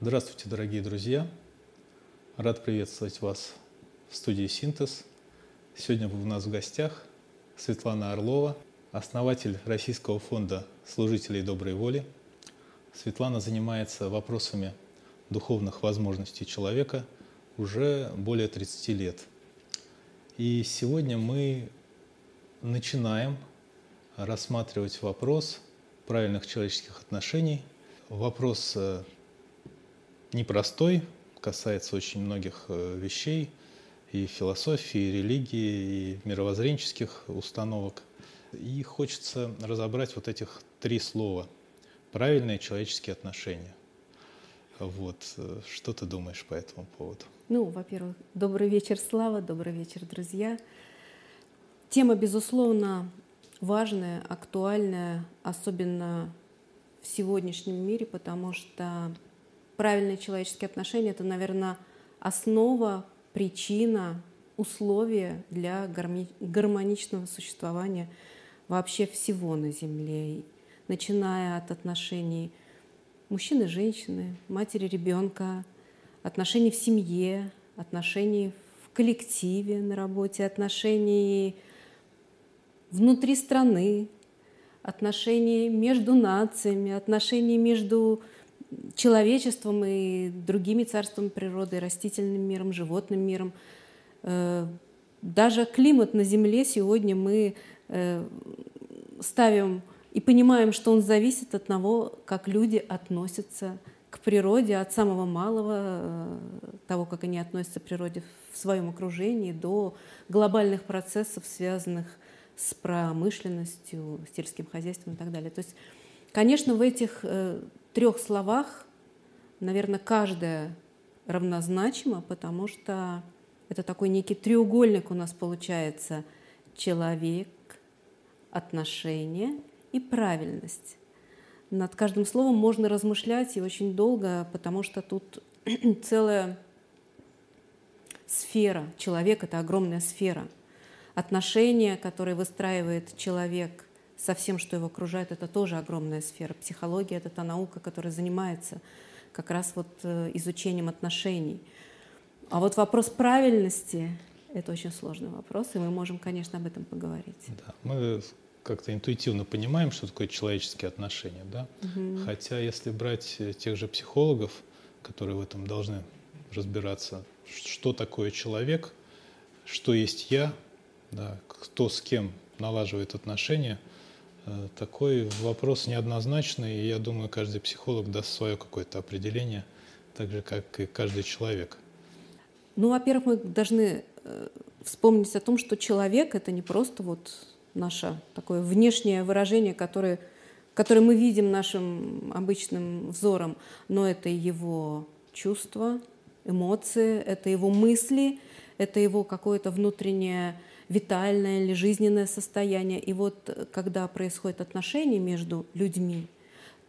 Здравствуйте, дорогие друзья! Рад приветствовать вас в студии «Синтез». Сегодня у нас в гостях Светлана Орлова, основатель Российского фонда служителей доброй воли. Светлана занимается вопросами духовных возможностей человека уже более 30 лет. И сегодня мы начинаем рассматривать вопрос правильных человеческих отношений. Вопрос э, непростой, касается очень многих э, вещей, и философии, и религии, и мировоззренческих установок. И хочется разобрать вот этих три слова. Правильные человеческие отношения. Вот. Э, что ты думаешь по этому поводу? Ну, во-первых, добрый вечер, Слава, добрый вечер, друзья. Тема, безусловно, важная, актуальная, особенно в сегодняшнем мире, потому что правильные человеческие отношения — это, наверное, основа, причина, условие для гармоничного существования вообще всего на Земле, начиная от отношений мужчины и женщины, матери ребенка, отношений в семье, отношений в коллективе на работе, отношений внутри страны, отношений между нациями, отношений между человечеством и другими царствами природы, растительным миром, животным миром. Э, даже климат на Земле сегодня мы э, ставим и понимаем, что он зависит от того, как люди относятся к природе, от самого малого, э, того, как они относятся к природе в своем окружении, до глобальных процессов, связанных с промышленностью, сельским хозяйством и так далее. То есть, конечно, в этих трех словах, наверное, каждая равнозначима, потому что это такой некий треугольник у нас получается. Человек, отношения и правильность. Над каждым словом можно размышлять и очень долго, потому что тут целая сфера. Человек — это огромная сфера. Отношения, которые выстраивает человек со всем, что его окружает, это тоже огромная сфера. Психология — это та наука, которая занимается как раз вот э, изучением отношений. А вот вопрос правильности — это очень сложный вопрос, и мы можем, конечно, об этом поговорить. Да, мы как-то интуитивно понимаем, что такое человеческие отношения, да? Угу. Хотя если брать э, тех же психологов, которые в этом должны разбираться, что такое человек, что есть я, да, кто с кем налаживает отношения — Э, такой вопрос неоднозначный, и я думаю, каждый психолог даст свое какое-то определение, так же, как и каждый человек. Ну, во-первых, мы должны э, вспомнить о том, что человек — это не просто вот наше такое внешнее выражение, которое, которое мы видим нашим обычным взором, но это его чувства, эмоции, это его мысли, это его какое-то внутреннее витальное или жизненное состояние. И вот э, когда происходят отношения между людьми,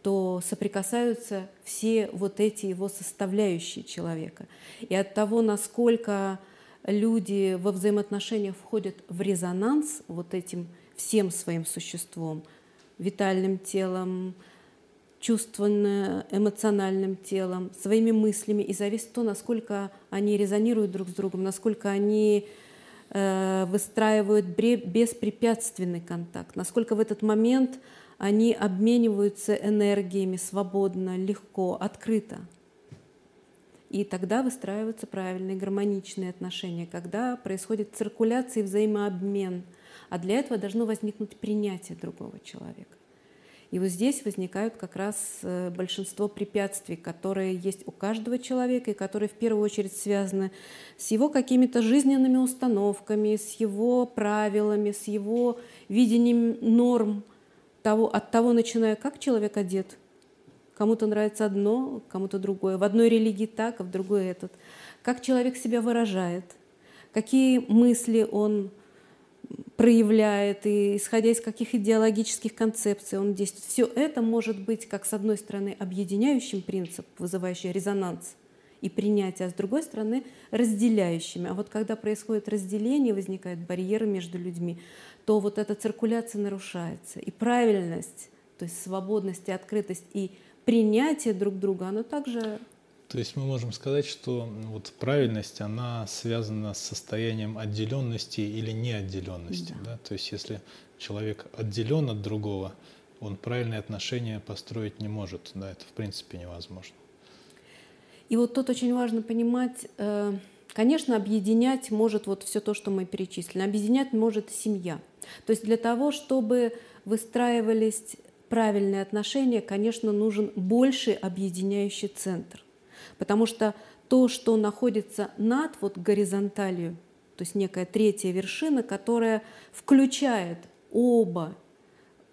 то соприкасаются все вот эти его составляющие человека. И от того, насколько люди во взаимоотношениях входят в резонанс вот этим всем своим существом, витальным телом, чувственно-эмоциональным телом, своими мыслями, и зависит то, насколько они резонируют друг с другом, насколько они выстраивают беспрепятственный контакт, насколько в этот момент они обмениваются энергиями свободно, легко, открыто. И тогда выстраиваются правильные гармоничные отношения, когда происходит циркуляция и взаимообмен. А для этого должно возникнуть принятие другого человека. И вот здесь возникают как раз э, большинство препятствий, которые есть у каждого человека и которые в первую очередь связаны с его какими-то жизненными установками, с его правилами, с его видением норм, того, от того начиная, как человек одет. Кому-то нравится одно, кому-то другое. В одной религии так, а в другой этот. Как человек себя выражает, какие мысли он проявляет, и исходя из каких идеологических концепций он действует. Все это может быть как, с одной стороны, объединяющим принцип, вызывающий резонанс и принятия, а с другой стороны разделяющими. А вот когда происходит разделение, возникают барьеры между людьми, то вот эта циркуляция нарушается. И правильность, то есть свободность и открытость и принятие друг друга, оно также то есть мы можем сказать, что вот правильность, она связана с состоянием отделенности или неотделенности. Да. Да? То есть если человек отделен от другого, он правильные отношения построить не может. Да, это в принципе невозможно. И вот тут очень важно понимать, э, конечно, объединять может вот все то, что мы перечислили. Объединять может семья. То есть для того, чтобы выстраивались правильные отношения, конечно, нужен больший объединяющий центр. Потому что то, что находится над вот горизонталью, то есть некая третья вершина, которая включает оба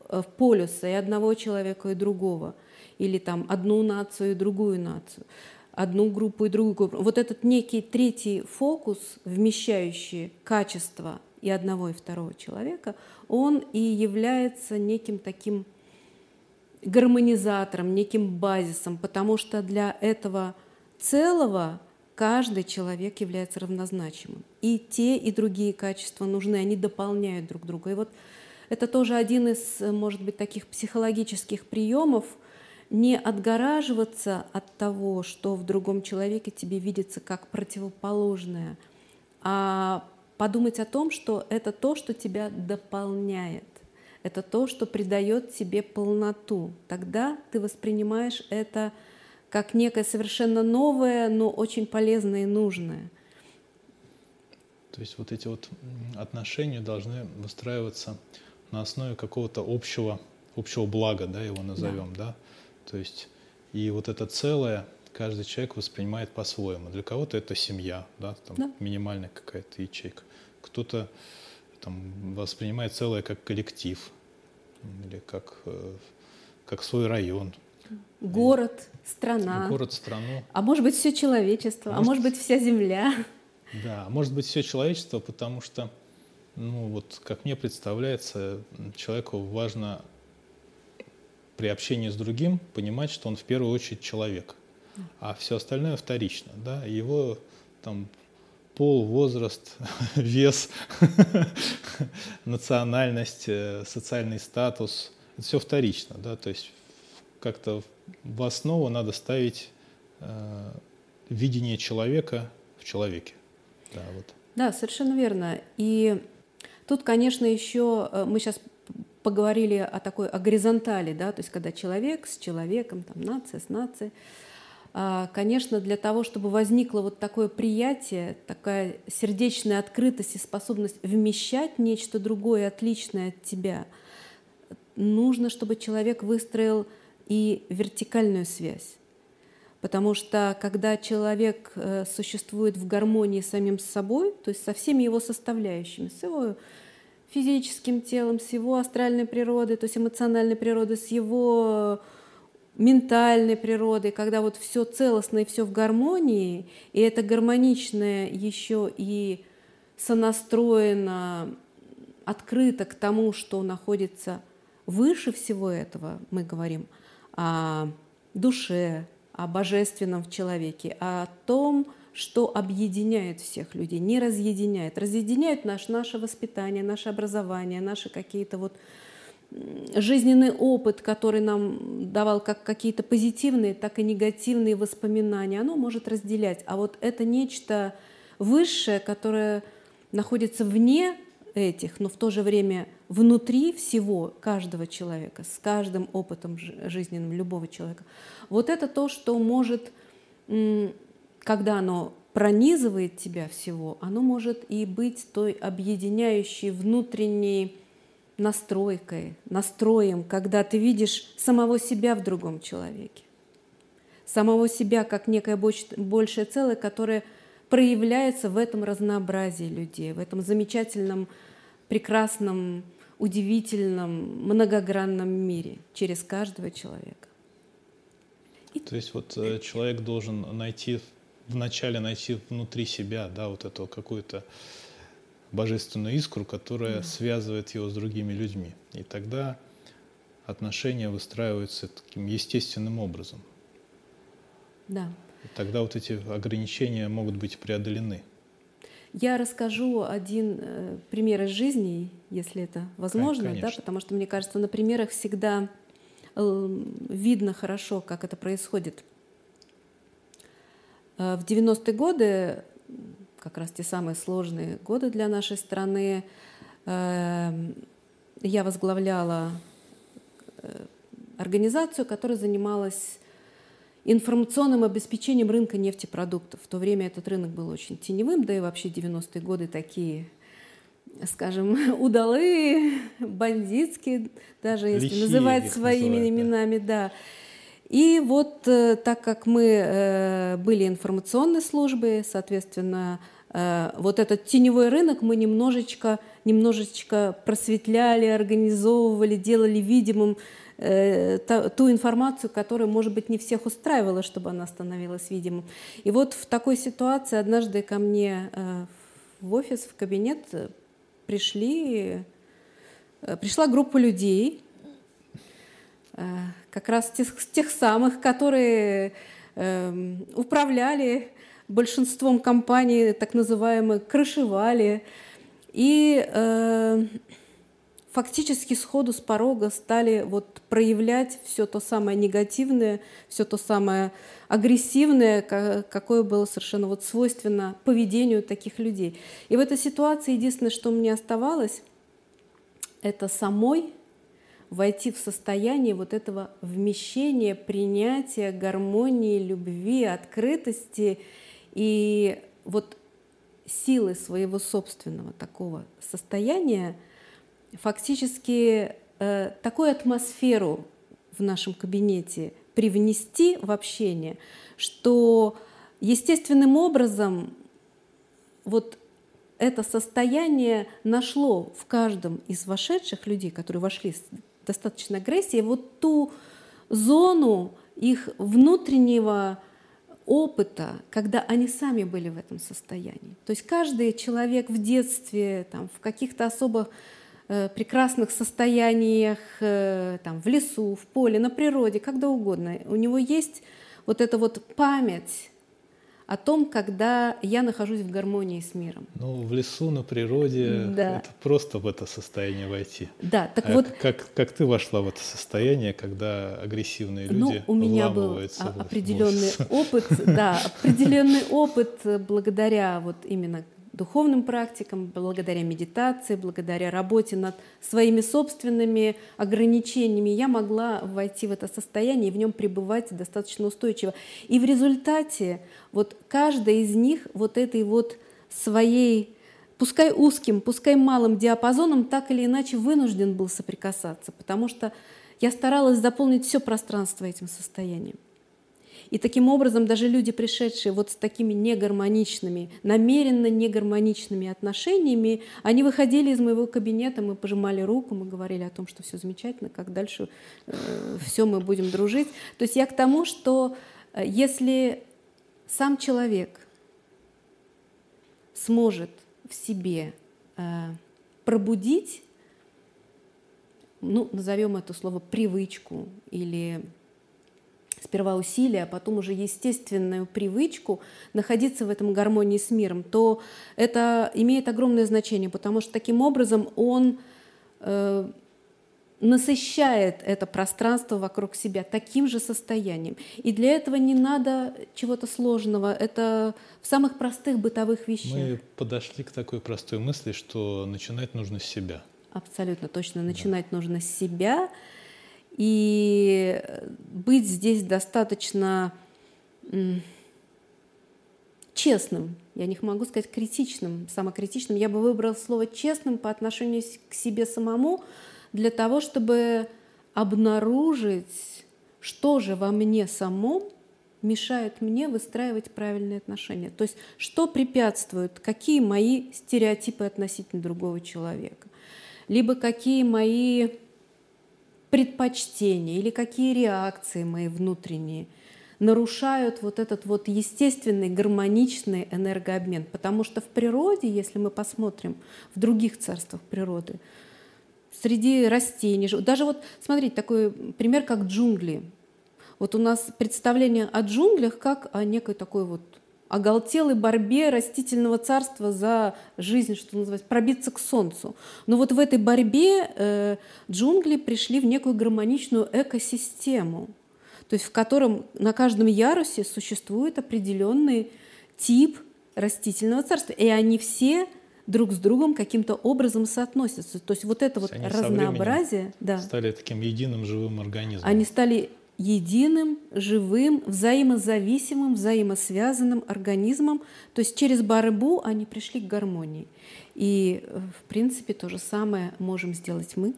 э, полюса, и одного человека, и другого, или там одну нацию и другую нацию, одну группу и другую группу. Вот этот некий третий фокус, вмещающий качество и одного, и второго человека, он и является неким таким гармонизатором, неким базисом, потому что для этого целого каждый человек является равнозначимым. И те, и другие качества нужны, они дополняют друг друга. И вот это тоже один из, может быть, таких психологических приемов не отгораживаться от того, что в другом человеке тебе видится как противоположное, а подумать о том, что это то, что тебя дополняет. Это то, что придает тебе полноту. Тогда ты воспринимаешь это как некое совершенно новое, но очень полезное и нужное. То есть вот эти вот отношения должны выстраиваться на основе какого-то общего, общего блага, да, его назовем, да. да? То есть и вот это целое каждый человек воспринимает по-своему. Для кого-то это семья, да, там да. минимальная какая-то ячейка. Кто-то там воспринимает целое как коллектив или как, э, как свой район, город, страна. Город, страну. А может быть, все человечество, может, а может быть, вся Земля. Да, может быть, все человечество, потому что, ну вот, как мне представляется, человеку важно при общении с другим понимать, что он в первую очередь человек, а все остальное вторично, да, его там пол, возраст, вес, национальность, э, социальный статус, это все вторично, да, то есть как-то в основу надо ставить э, видение человека в человеке. Да, вот. да, совершенно верно. И тут, конечно, еще э, мы сейчас поговорили о такой о горизонтали, да, то есть когда человек с человеком, там, нация с нацией. А, конечно, для того, чтобы возникло вот такое приятие, такая сердечная открытость и способность вмещать нечто другое, отличное от тебя, нужно, чтобы человек выстроил и вертикальную связь. Потому что когда человек э, существует в гармонии с самим собой, то есть со всеми его составляющими, с его физическим телом, с его астральной природой, то есть эмоциональной природой, с его ментальной природой, когда вот все целостно и все в гармонии, и это гармоничное еще и сонастроено, открыто к тому, что находится выше всего этого, мы говорим – о душе, о божественном в человеке, о том, что объединяет всех людей, не разъединяет. Разъединяет наш, наше воспитание, наше образование, наши какие-то вот жизненный опыт, который нам давал как какие-то позитивные, так и негативные воспоминания, оно может разделять. А вот это нечто высшее, которое находится вне этих, но в то же время внутри всего каждого человека, с каждым опытом жизненным любого человека. Вот это то, что может, когда оно пронизывает тебя всего, оно может и быть той объединяющей внутренней настройкой, настроем, когда ты видишь самого себя в другом человеке, самого себя как некое большее целое, которое проявляется в этом разнообразии людей, в этом замечательном, прекрасном удивительном, многогранном мире через каждого человека. И... То есть вот э, человек должен найти, вначале найти внутри себя, да, вот эту какую-то божественную искру, которая да. связывает его с другими людьми. И тогда отношения выстраиваются таким естественным образом. Да. Тогда вот эти ограничения могут быть преодолены. Я расскажу один э, пример из жизни, если это возможно, Конечно. да, потому что мне кажется, на примерах всегда э, видно хорошо, как это происходит. Э, в 90-е годы, как раз те самые сложные годы для нашей страны, э, я возглавляла э, организацию, которая занималась информационным обеспечением рынка нефтепродуктов. В то время этот рынок был очень теневым, да и вообще 90-е годы такие, скажем, удалые, бандитские, даже если Лихие называть своими называют, да. именами, да. И вот э, так как мы э, были информационной службой, соответственно, э, вот этот теневой рынок мы немножечко, немножечко просветляли, организовывали, делали видимым ту информацию, которая, может быть, не всех устраивала, чтобы она становилась видимым. И вот в такой ситуации однажды ко мне в офис, в кабинет пришли, пришла группа людей, как раз тех, тех самых, которые эм, управляли большинством компаний, так называемых, крышевали. И э, фактически сходу с порога стали вот проявлять все то самое негативное, все то самое агрессивное, ка- какое было совершенно вот свойственно поведению таких людей. И в этой ситуации единственное, что мне оставалось, это самой войти в состояние вот этого вмещения, принятия, гармонии, любви, открытости и вот силы своего собственного такого состояния фактически э, такую атмосферу в нашем кабинете привнести в общение, что естественным образом вот это состояние нашло в каждом из вошедших людей, которые вошли с достаточной агрессией, вот ту зону их внутреннего опыта, когда они сами были в этом состоянии. То есть каждый человек в детстве, там, в каких-то особо э, прекрасных состояниях, э, там, в лесу, в поле, на природе, когда угодно, у него есть вот эта вот память о том, когда я нахожусь в гармонии с миром. Ну, в лесу, на природе, Да. это просто в это состояние войти. Да, так А вот, как, как ты вошла в это состояние, когда агрессивные люди ну, у меня был определенный опыт, да, определенный опыт благодаря вот именно духовным практикам, благодаря медитации, благодаря работе над своими собственными ограничениями, я могла войти в это состояние и в нем пребывать достаточно устойчиво. И в результате вот каждый из них вот этой вот своей пускай узким, пускай малым диапазоном, так или иначе вынужден был соприкасаться, потому что я старалась заполнить все пространство этим состоянием. И таким образом даже люди, пришедшие вот с такими негармоничными, намеренно негармоничными отношениями, они выходили из моего кабинета, мы пожимали руку, мы говорили о том, что все замечательно, как дальше э, все мы будем дружить. То есть я к тому, что э, если сам человек сможет в себе э, пробудить, ну, назовем это слово привычку или сперва усилия, а потом уже естественную привычку находиться в этом гармонии с миром, то это имеет огромное значение, потому что таким образом он э, насыщает это пространство вокруг себя таким же состоянием. И для этого не надо чего-то сложного. Это в самых простых бытовых вещах. Мы подошли к такой простой мысли, что начинать нужно с себя. Абсолютно точно. Начинать нужно с себя. И быть здесь достаточно честным. Я не могу сказать критичным, самокритичным. Я бы выбрала слово честным по отношению к себе самому для того, чтобы обнаружить, что же во мне самом мешает мне выстраивать правильные отношения. То есть что препятствует, какие мои стереотипы относительно другого человека, либо какие мои предпочтения или какие реакции мои внутренние нарушают вот этот вот естественный гармоничный энергообмен. Потому что в природе, если мы посмотрим в других царствах природы, среди растений, даже вот смотрите такой пример, как джунгли. Вот у нас представление о джунглях как о некой такой вот оголтелой борьбе растительного царства за жизнь, что называется, пробиться к солнцу. Но вот в этой борьбе э, джунгли пришли в некую гармоничную экосистему, то есть в котором на каждом ярусе существует определенный тип растительного царства, и они все друг с другом каким-то образом соотносятся. То есть вот это вот Они разнообразие, да, стали таким единым живым организмом. они стали единым, живым, взаимозависимым, взаимосвязанным организмом. То есть через борьбу они пришли к гармонии. И, э, в принципе, то же самое можем сделать мы.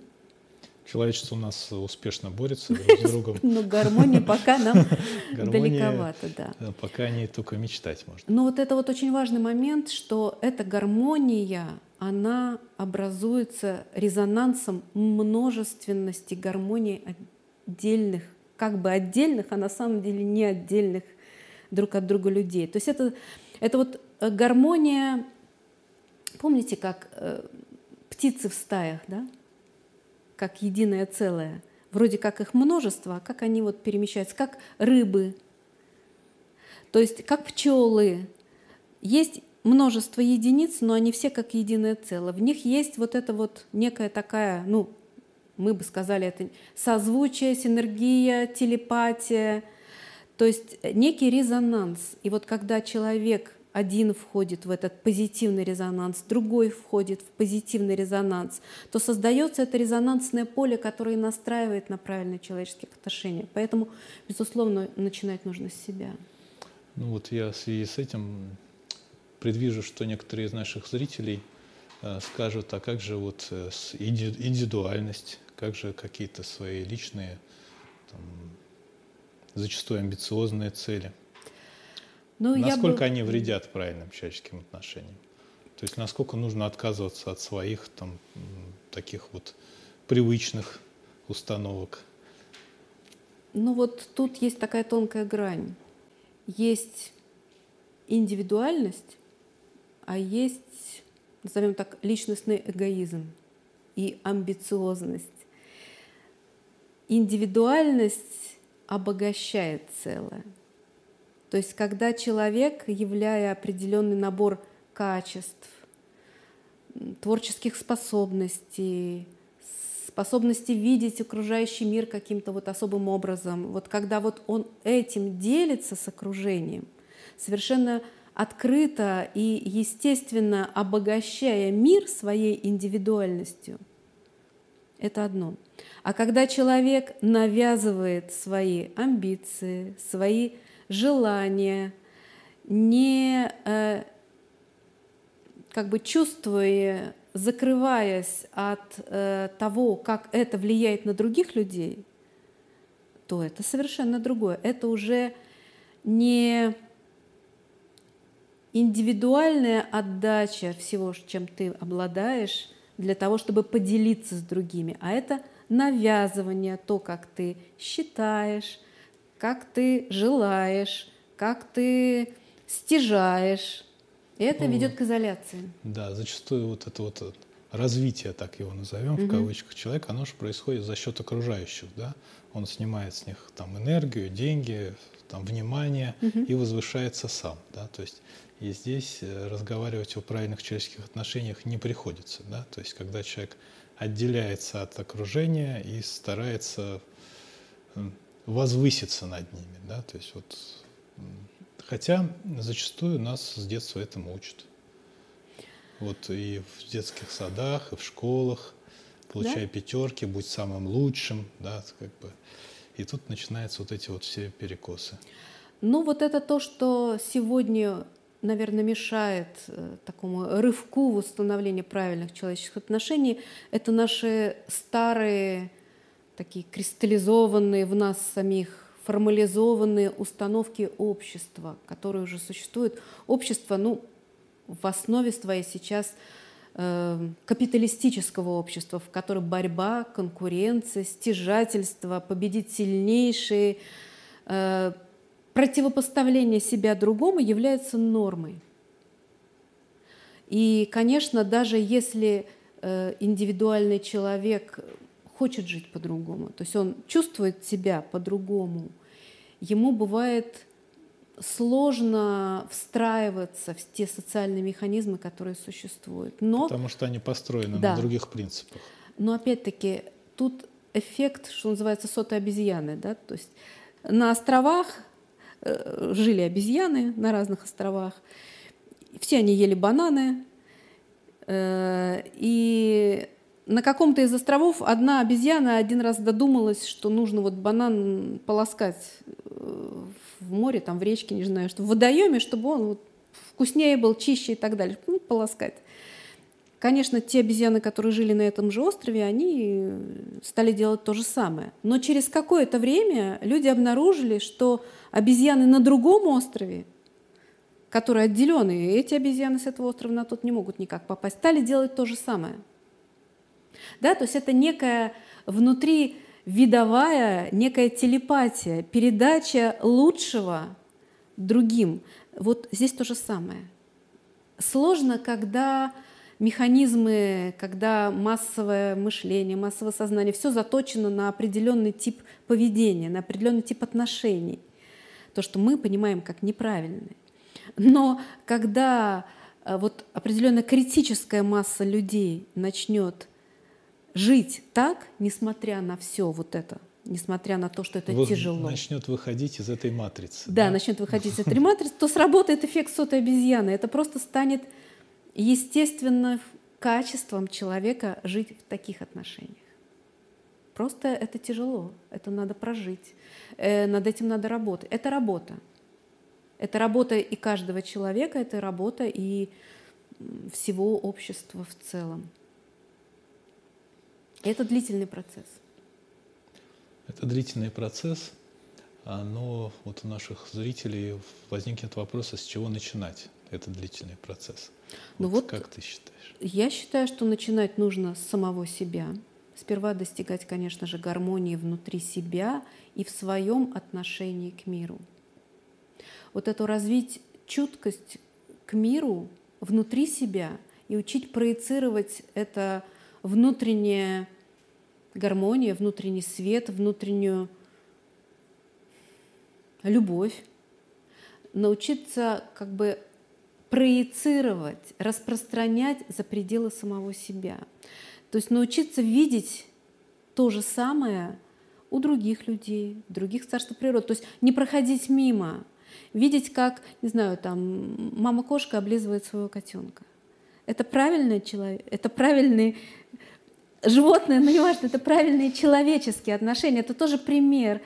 Человечество у нас успешно борется друг с другом. Но гармонии пока нам далековато, да. Пока не только мечтать можно. Но вот это вот очень важный момент, что эта гармония, она образуется резонансом множественности гармонии отдельных, как бы отдельных, а на самом деле не отдельных друг от друга людей. То есть это, это вот э, гармония, помните, как э, птицы в стаях, да? как единое целое. Вроде как их множество, а как они вот перемещаются, как рыбы, то есть как пчелы. Есть множество единиц, но они все как единое целое. В них есть вот это вот некая такая, ну, мы бы сказали, это созвучие, синергия, телепатия, то есть некий резонанс. И вот когда человек один входит в этот позитивный резонанс, другой входит в позитивный резонанс, то создается это резонансное поле, которое настраивает на правильные человеческие отношения. Поэтому, безусловно, начинать нужно с себя. Ну вот я в связи с этим предвижу, что некоторые из наших зрителей э, скажут, а как же вот э, индивидуальность, как же какие-то свои личные, там, зачастую амбициозные цели. Ну, насколько бы- они вредят правильным человеческим отношениям? То есть насколько нужно отказываться от своих там таких вот привычных установок? Ну вот тут есть такая тонкая грань. Есть индивидуальность, а есть, назовем так, личностный эгоизм и амбициозность. Индивидуальность обогащает целое. То есть когда человек, являя определенный набор качеств, творческих способностей, способности видеть окружающий мир каким-то вот особым образом. Вот когда вот он этим делится с окружением, совершенно открыто и естественно обогащая мир своей индивидуальностью, это одно. А когда человек навязывает свои амбиции, свои желания, не э, как бы чувствуя, закрываясь от э, того, как это влияет на других людей, то это совершенно другое. Это уже не индивидуальная отдача всего, чем ты обладаешь, для того, чтобы поделиться с другими, а это навязывание, то, как ты считаешь, как ты желаешь, как ты стяжаешь. И это ведет к изоляции. Да, зачастую вот это вот развитие, так его назовем, в Мгм. кавычках, человека, оно же происходит за счет окружающих, да? Он снимает с них там энергию, деньги, там внимание Мгм. и возвышается сам, да? То есть и здесь э, разговаривать о правильных человеческих отношениях не приходится, да? То есть когда человек отделяется от окружения и старается возвыситься над ними, да? То есть вот Хотя зачастую нас с детства этому учат. Вот и в детских садах, и в школах, получай пятерки, будь самым лучшим, да, как бы. И тут начинаются вот эти вот все перекосы. Ну вот это то, что сегодня, наверное, мешает э, такому рывку в установлении правильных человеческих отношений, это наши старые, такие кристаллизованные в нас самих формализованные установки общества, которые уже существуют. Общество, ну, в основе своей сейчас э, капиталистического общества, в котором борьба, конкуренция, стяжательство, победить сильнейшие, э, противопоставление себя другому является нормой. И, конечно, даже если э, индивидуальный человек хочет жить по-другому, то есть он чувствует себя по-другому, ему бывает сложно встраиваться в те социальные механизмы, которые существуют. Но, Потому что они построены да. на других принципах. Но опять-таки тут эффект, что называется, сотой обезьяны. Да? То есть на островах жили обезьяны, на разных островах. Все они ели бананы. Э, и на каком-то из островов одна обезьяна один раз додумалась, что нужно вот банан полоскать э, в море, там в речке, не знаю, что в водоеме, чтобы он вот вкуснее был, чище и так далее, ну, полоскать. Конечно, те обезьяны, которые жили на этом же острове, они стали делать то же самое. Но через какое-то время люди обнаружили, что обезьяны на другом острове, которые отделенные, эти обезьяны с этого острова на тот не могут никак попасть, стали делать то же самое. Да, то есть это некая внутри видовая, некая телепатия, передача лучшего другим. Вот здесь то же самое. Сложно, когда механизмы, когда массовое мышление, массовое сознание, все заточено на определенный тип поведения, на определенный тип отношений. То, что мы понимаем как неправильное. Но когда э, вот определенная критическая масса людей начнет жить так, несмотря на все вот это, несмотря на то, что это Вы тяжело. Начнет выходить из этой матрицы. Да, да? начнет выходить из этой матрицы, то сработает эффект сотой обезьяны. Это просто станет естественным качеством человека жить в таких отношениях. Просто это тяжело, это надо прожить, э, над этим надо работать. Это работа. Это работа и каждого человека, это работа и всего общества в целом. Это длительный процесс. Это длительный процесс, а, но вот у наших зрителей возникнет вопрос, а с чего начинать этот длительный процесс? Ну вот, вот как ты считаешь? Я считаю, что начинать нужно с самого себя. Сперва достигать, конечно же, гармонии внутри себя и в своем отношении к миру. Вот эту развить чуткость к миру внутри себя и учить проецировать это внутреннее гармония, внутренний свет, внутреннюю любовь, научиться как бы проецировать, распространять за пределы самого себя. То есть научиться видеть то же самое у других людей, других царств природы. То есть не проходить мимо, видеть, как, не знаю, там мама-кошка облизывает своего котенка. Это правильный человек, это правильный животное, но не важно, это правильные человеческие отношения, это тоже пример.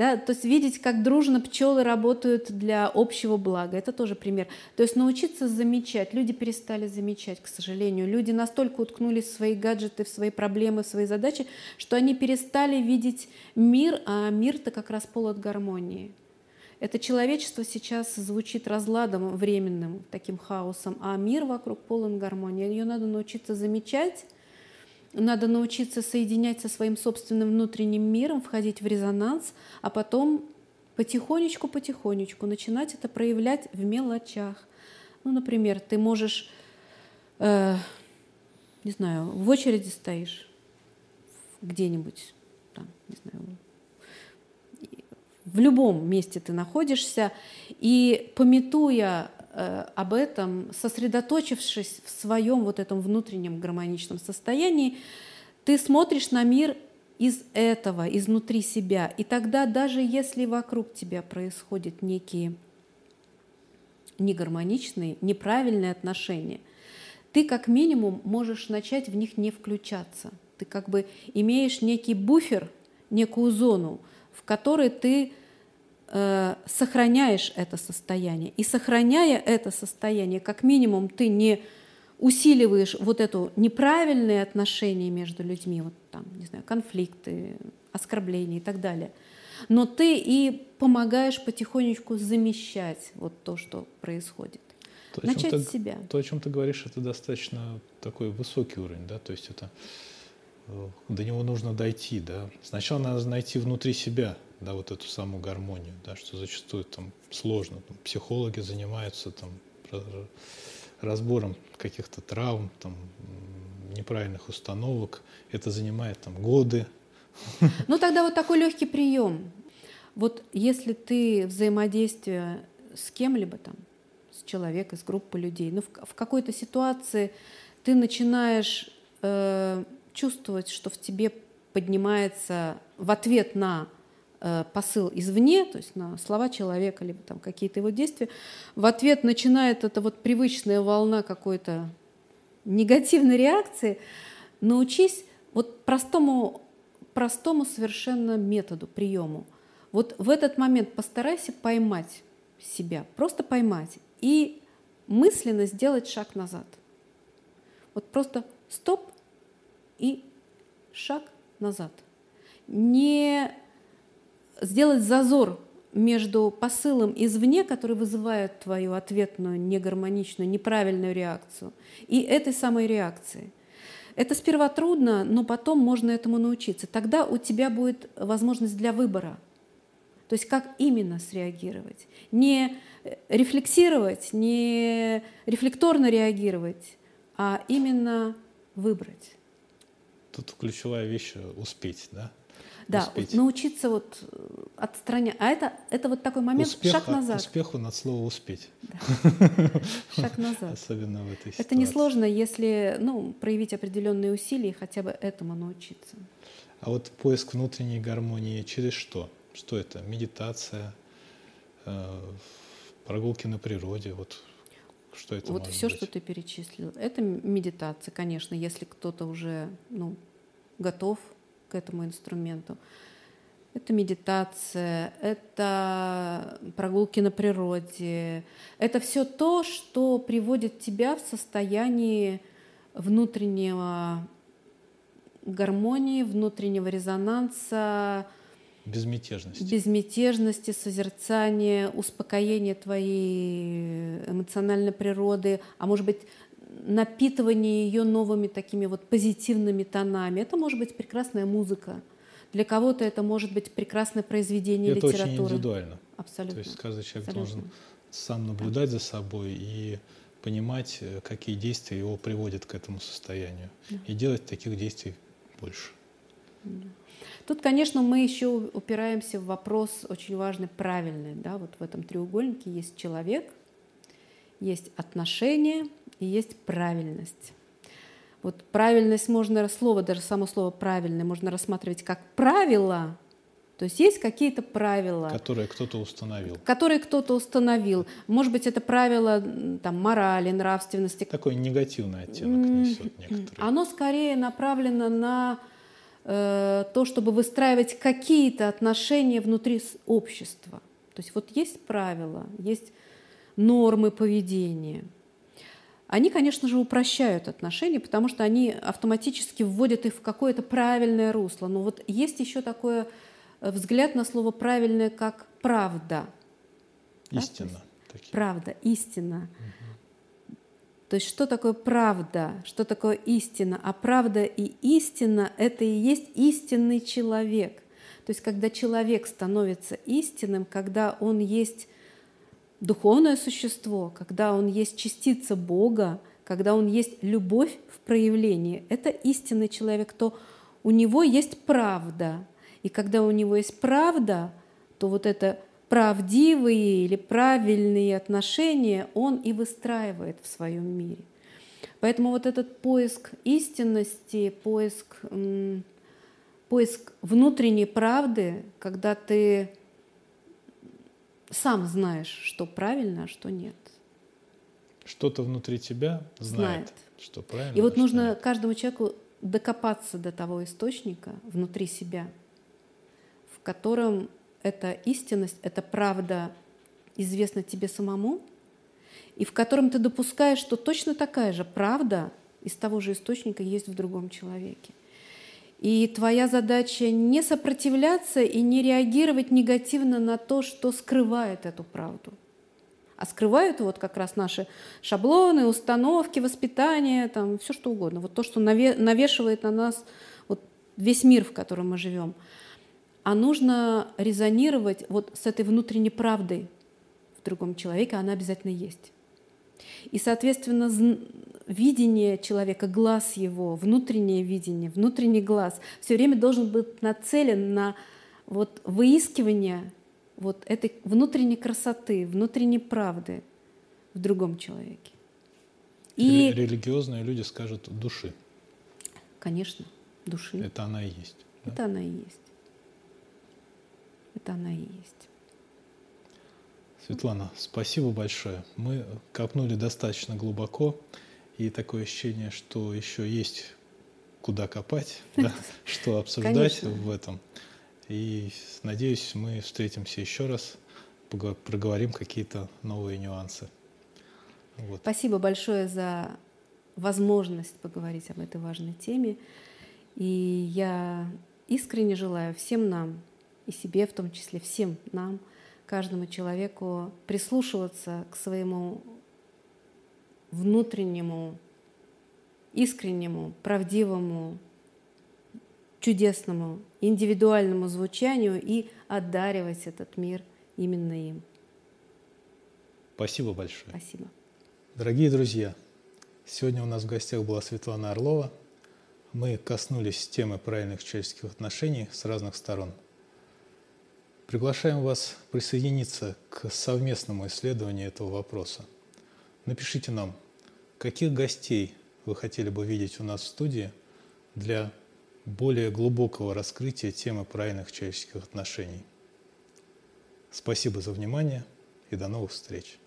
Да? То есть видеть, как дружно пчелы работают для общего блага, это тоже пример. То есть научиться замечать. Люди перестали замечать, к сожалению. Люди настолько уткнулись в свои гаджеты, в свои проблемы, в свои задачи, что они перестали видеть мир, а мир-то как раз полон гармонии. Это человечество сейчас звучит разладом временным, таким хаосом, а мир вокруг полон гармонии. Ее надо научиться замечать, надо научиться соединять со своим собственным внутренним миром, входить в резонанс, а потом потихонечку-потихонечку начинать это проявлять в мелочах. Ну, например, ты можешь, э, не знаю, в очереди стоишь где-нибудь, там, не знаю, в любом месте ты находишься, и пометуя об этом, сосредоточившись в своем вот этом внутреннем гармоничном состоянии, ты смотришь на мир из этого, изнутри себя. И тогда даже если вокруг тебя происходят некие негармоничные, неправильные отношения, ты как минимум можешь начать в них не включаться. Ты как бы имеешь некий буфер, некую зону, в которой ты Э, сохраняешь это состояние. И сохраняя это состояние, как минимум ты не усиливаешь вот это неправильные отношения между людьми, вот там, не знаю, конфликты, оскорбления и так далее. Но ты и помогаешь потихонечку замещать вот то, что происходит. То, Начать с себя. То, о чем ты говоришь, это достаточно такой высокий уровень, да, то есть это э, до него нужно дойти, да. Сначала надо найти внутри себя да, вот эту самую гармонию, да, что зачастую там сложно. Там, психологи занимаются там разбором каких-то травм, там, неправильных установок. Это занимает там годы. Ну тогда вот такой легкий прием. Вот если ты взаимодействие с кем-либо там, с человеком, с группой людей, ну, в, в какой-то ситуации ты начинаешь э, чувствовать, что в тебе поднимается в ответ на посыл извне, то есть на слова человека, либо там какие-то его действия, в ответ начинает эта вот привычная волна какой-то негативной реакции, научись вот простому, простому совершенно методу, приему. Вот в этот момент постарайся поймать себя, просто поймать и мысленно сделать шаг назад. Вот просто стоп и шаг назад. Не сделать зазор между посылом извне, который вызывает твою ответную, негармоничную, неправильную реакцию, и этой самой реакцией. Это сперва трудно, но потом можно этому научиться. Тогда у тебя будет возможность для выбора. То есть как именно среагировать. Не рефлексировать, не рефлекторно реагировать, а именно выбрать. Тут ключевая вещь — успеть, да? Да, успеть. научиться вот э, отстранять. А это, это вот такой момент, Успех, шаг назад. Успеху над слово «успеть». Да. Шаг назад. Особенно в этой ситуации. Это несложно, если ну, проявить определенные усилия и хотя бы этому научиться. А вот поиск внутренней гармонии через что? Что это? Медитация, э, прогулки на природе? Вот что это Вот все, быть? что ты перечислил. Это медитация, конечно, если кто-то уже ну, готов к этому инструменту. Это медитация, это прогулки на природе, это все то, что приводит тебя в состояние внутреннего гармонии, внутреннего резонанса, Безмятежности. безмятежности, созерцания, успокоения твоей эмоциональной природы, а может быть напитывание ее новыми такими вот позитивными тонами. Это может быть прекрасная музыка. Для кого-то это может быть прекрасное произведение это литературы. очень индивидуально. Абсолютно. То есть каждый человек Абсолютно. должен сам наблюдать за собой и понимать, э, какие действия его приводят к этому состоянию. Да. И делать таких действий больше. Тут, конечно, мы еще упираемся в вопрос очень важный, правильный. Да? Вот в этом треугольнике есть человек, есть отношения и есть правильность. Вот правильность можно, слово, даже само слово правильное можно рассматривать как правило, то есть есть какие-то правила, Которые кто-то установил. которые кто-то установил. Может быть, это правило там, морали, нравственности. Такой негативный оттенок несет некоторые. Оно скорее направлено на э, то, чтобы выстраивать какие-то отношения внутри общества. То есть вот есть правила, есть нормы поведения. Они, конечно же, упрощают отношения, потому что они автоматически вводят их в какое-то правильное русло. Но вот есть еще такой э, взгляд на слово правильное, как правда. да, Истинно. Такие. Правда, истина. То есть что такое правда, что такое истина? А правда и истина — это и есть истинный человек. То есть когда человек становится истинным, когда он есть духовное существо, когда он есть частица Бога, когда он есть любовь в проявлении, это истинный человек, то у него есть правда. И когда у него есть правда, то вот это правдивые или правильные отношения он и выстраивает в своем мире. Поэтому вот этот поиск истинности, поиск, поиск внутренней правды, когда ты сам знаешь, что правильно, а что нет. Что-то внутри тебя знает, Знает. что правильно. И вот а нужно нет. каждому человеку докопаться до того источника внутри себя, в котором эта истинность, эта правда известна тебе самому, и в котором ты допускаешь, что точно такая же правда из того же источника есть в другом человеке. И твоя задача не сопротивляться и не реагировать негативно на то, что скрывает эту правду. А скрывают вот как раз наши шаблоны, установки, воспитание, там все что угодно. Вот то, что наве- навешивает на нас вот весь мир, в котором мы живем. А нужно резонировать вот с этой внутренней правдой в другом человеке, она обязательно есть. И, соответственно, видение человека, глаз его, внутреннее видение, внутренний глаз все время должен быть нацелен на вот выискивание вот этой внутренней красоты, внутренней правды в другом человеке. И религиозные люди скажут души. Конечно, души. Это она и есть. Это да? она и есть. Это она и есть. Светлана, спасибо большое. Мы копнули достаточно глубоко, и такое ощущение, что еще есть куда копать, да, что обсуждать в этом. И надеюсь, мы встретимся еще раз, проговорим какие-то новые нюансы. Вот. Спасибо большое за возможность поговорить об этой важной теме. И я искренне желаю всем нам, и себе в том числе, всем нам – каждому человеку прислушиваться к своему внутреннему, искреннему, правдивому, чудесному, индивидуальному звучанию и одаривать этот мир именно им. Спасибо большое. Спасибо. Дорогие друзья, сегодня у нас в гостях была Светлана Орлова. Мы коснулись темы правильных человеческих отношений с разных сторон – Приглашаем вас присоединиться к совместному исследованию этого вопроса. Напишите нам, каких гостей вы хотели бы видеть у нас в студии для более глубокого раскрытия темы правильных человеческих отношений. Спасибо за внимание и до новых встреч!